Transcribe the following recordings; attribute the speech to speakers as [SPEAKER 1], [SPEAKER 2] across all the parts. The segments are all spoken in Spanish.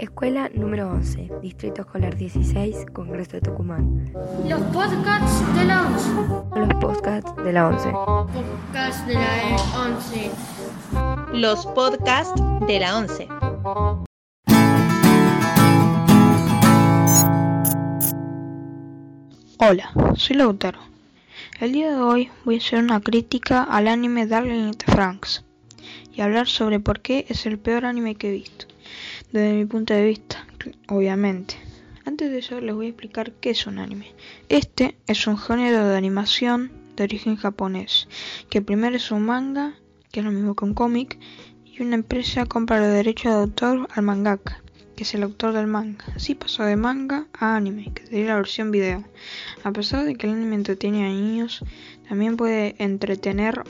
[SPEAKER 1] Escuela número 11, Distrito Escolar 16, Congreso de Tucumán.
[SPEAKER 2] Los podcasts de la 11.
[SPEAKER 1] Los podcasts de la 11.
[SPEAKER 2] Podcasts de la 11.
[SPEAKER 3] Los podcasts de la 11.
[SPEAKER 4] Hola, soy Lautaro. El día de hoy voy a hacer una crítica al anime Darling in the Franks y hablar sobre por qué es el peor anime que he visto, desde mi punto de vista, obviamente. Antes de eso les voy a explicar qué es un anime. Este es un género de animación de origen japonés, que primero es un manga, que es lo mismo que un cómic, y una empresa compra los derechos de autor al mangaka, que es el autor del manga. Así pasó de manga a anime, que sería la versión video. A pesar de que el anime entretiene a niños, también puede entretener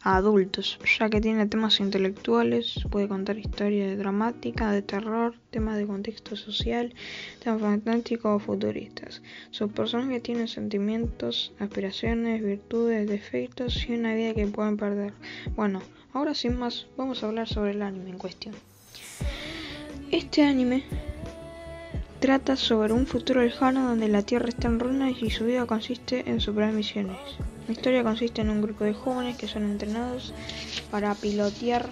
[SPEAKER 4] adultos, ya que tiene temas intelectuales, puede contar historias dramáticas, de terror, temas de contexto social, temas fantásticos o futuristas. Sus personajes tienen sentimientos, aspiraciones, virtudes, defectos y una vida que pueden perder. Bueno, ahora sin más, vamos a hablar sobre el anime en cuestión. Este anime trata sobre un futuro lejano donde la Tierra está en ruinas y su vida consiste en superar misiones. La historia consiste en un grupo de jóvenes que son entrenados para pilotear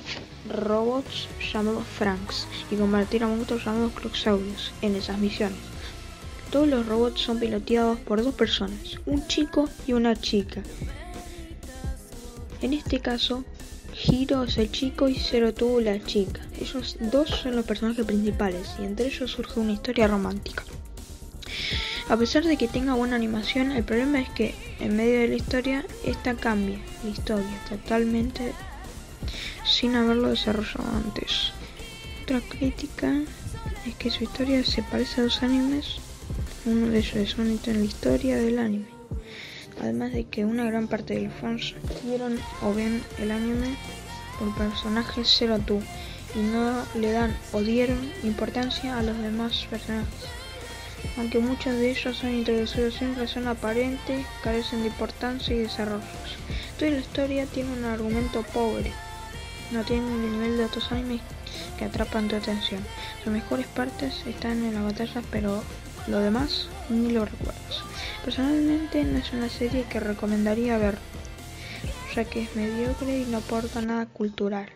[SPEAKER 4] robots llamados Franks y convertir a monstruos llamados Cloxaurios en esas misiones. Todos los robots son piloteados por dos personas, un chico y una chica. En este caso, Hiro es el chico y Zero Two la chica. Ellos dos son los personajes principales y entre ellos surge una historia romántica. A pesar de que tenga buena animación, el problema es que en medio de la historia esta cambia la historia totalmente sin haberlo desarrollado antes. Otra crítica es que su historia se parece a dos animes, uno de ellos es un en la historia del anime. Además de que una gran parte de los fans vieron o ven el anime por personajes Zero Two y no le dan o dieron importancia a los demás personajes. Aunque muchos de ellos son introducidos sin razón aparente, carecen de importancia y desarrollos. Toda la historia tiene un argumento pobre. No tiene el nivel de otros animes que atrapan tu atención. Sus mejores partes están en las batallas, pero lo demás ni lo recuerdas. Personalmente no es una serie que recomendaría ver, ya que es mediocre y no aporta nada cultural.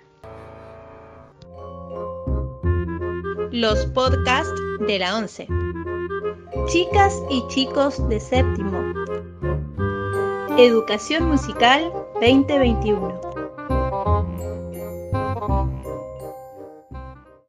[SPEAKER 3] Los podcasts de la 11. Chicas y chicos de séptimo. Educación Musical 2021.